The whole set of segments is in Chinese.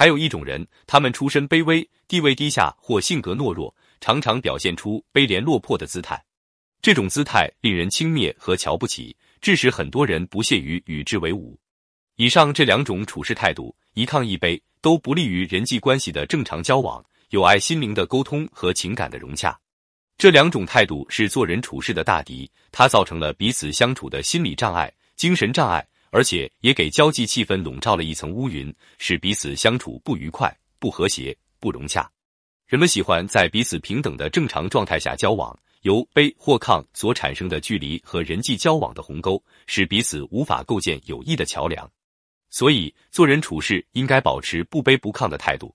还有一种人，他们出身卑微，地位低下，或性格懦弱，常常表现出卑廉落魄的姿态。这种姿态令人轻蔑和瞧不起，致使很多人不屑于与之为伍。以上这两种处事态度，一亢一卑，都不利于人际关系的正常交往、有爱心灵的沟通和情感的融洽。这两种态度是做人处事的大敌，它造成了彼此相处的心理障碍、精神障碍。而且也给交际气氛笼罩了一层乌云，使彼此相处不愉快、不和谐、不融洽。人们喜欢在彼此平等的正常状态下交往，由卑或亢所产生的距离和人际交往的鸿沟，使彼此无法构建有益的桥梁。所以，做人处事应该保持不卑不亢的态度。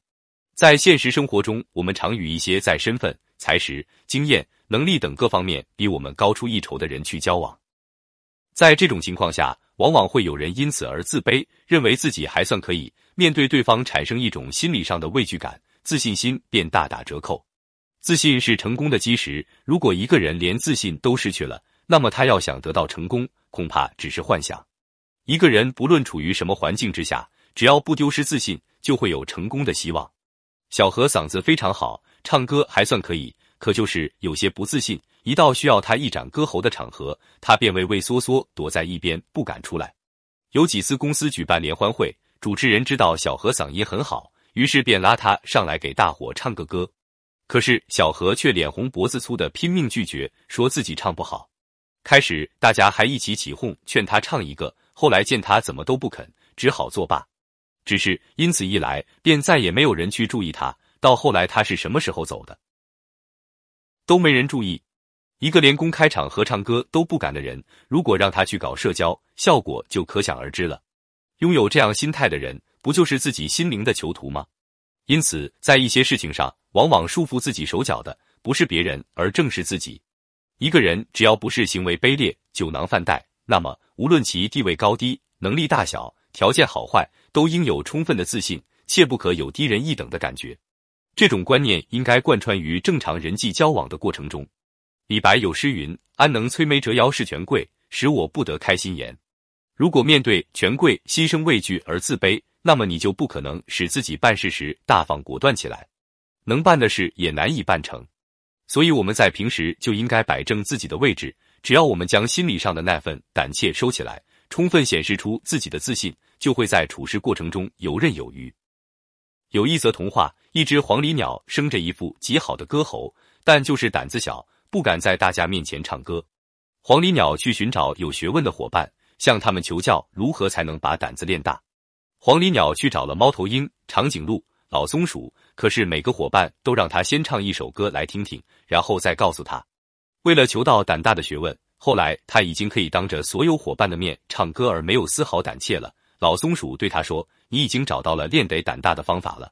在现实生活中，我们常与一些在身份、才识、经验、能力等各方面比我们高出一筹的人去交往。在这种情况下，往往会有人因此而自卑，认为自己还算可以，面对对方产生一种心理上的畏惧感，自信心便大打折扣。自信是成功的基石，如果一个人连自信都失去了，那么他要想得到成功，恐怕只是幻想。一个人不论处于什么环境之下，只要不丢失自信，就会有成功的希望。小何嗓子非常好，唱歌还算可以，可就是有些不自信。一到需要他一展歌喉的场合，他便畏畏缩缩躲在一边，不敢出来。有几次公司举办联欢会，主持人知道小何嗓音很好，于是便拉他上来给大伙唱个歌。可是小何却脸红脖子粗的拼命拒绝，说自己唱不好。开始大家还一起起哄劝他唱一个，后来见他怎么都不肯，只好作罢。只是因此一来，便再也没有人去注意他。到后来他是什么时候走的，都没人注意。一个连公开场合唱歌都不敢的人，如果让他去搞社交，效果就可想而知了。拥有这样心态的人，不就是自己心灵的囚徒吗？因此，在一些事情上，往往束缚自己手脚的，不是别人，而正是自己。一个人只要不是行为卑劣、酒囊饭袋，那么无论其地位高低、能力大小、条件好坏，都应有充分的自信，切不可有低人一等的感觉。这种观念应该贯穿于正常人际交往的过程中。李白有诗云：“安能摧眉折腰事权贵，使我不得开心颜。”如果面对权贵心生畏惧而自卑，那么你就不可能使自己办事时大方果断起来，能办的事也难以办成。所以我们在平时就应该摆正自己的位置，只要我们将心理上的那份胆怯收起来，充分显示出自己的自信，就会在处事过程中游刃有余。有一则童话：一只黄鹂鸟生着一副极好的歌喉，但就是胆子小。不敢在大家面前唱歌，黄鹂鸟去寻找有学问的伙伴，向他们求教如何才能把胆子练大。黄鹂鸟去找了猫头鹰、长颈鹿、老松鼠，可是每个伙伴都让他先唱一首歌来听听，然后再告诉他。为了求到胆大的学问，后来他已经可以当着所有伙伴的面唱歌，而没有丝毫胆怯了。老松鼠对他说：“你已经找到了练得胆大的方法了。”